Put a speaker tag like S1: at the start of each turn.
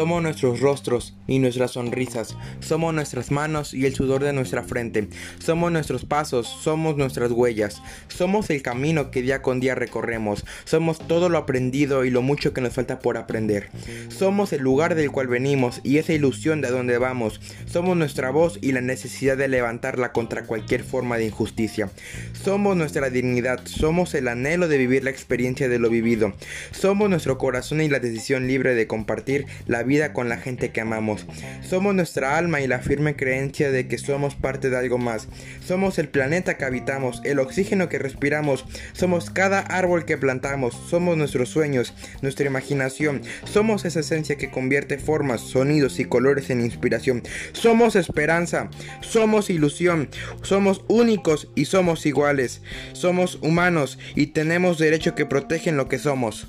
S1: Somos nuestros rostros y nuestras sonrisas. Somos nuestras manos y el sudor de nuestra frente. Somos nuestros pasos, somos nuestras huellas. Somos el camino que día con día recorremos. Somos todo lo aprendido y lo mucho que nos falta por aprender. Somos el lugar del cual venimos y esa ilusión de donde vamos. Somos nuestra voz y la necesidad de levantarla contra cualquier forma de injusticia. Somos nuestra dignidad, somos el anhelo de vivir la experiencia de lo vivido. Somos nuestro corazón y la decisión libre de compartir la vida con la gente que amamos. Somos nuestra alma y la firme creencia de que somos parte de algo más. Somos el planeta que habitamos, el oxígeno que respiramos. Somos cada árbol que plantamos. Somos nuestros sueños, nuestra imaginación. Somos esa esencia que convierte formas, sonidos y colores en inspiración. Somos esperanza, somos ilusión, somos únicos y somos iguales. Somos humanos y tenemos derecho que protegen lo que somos.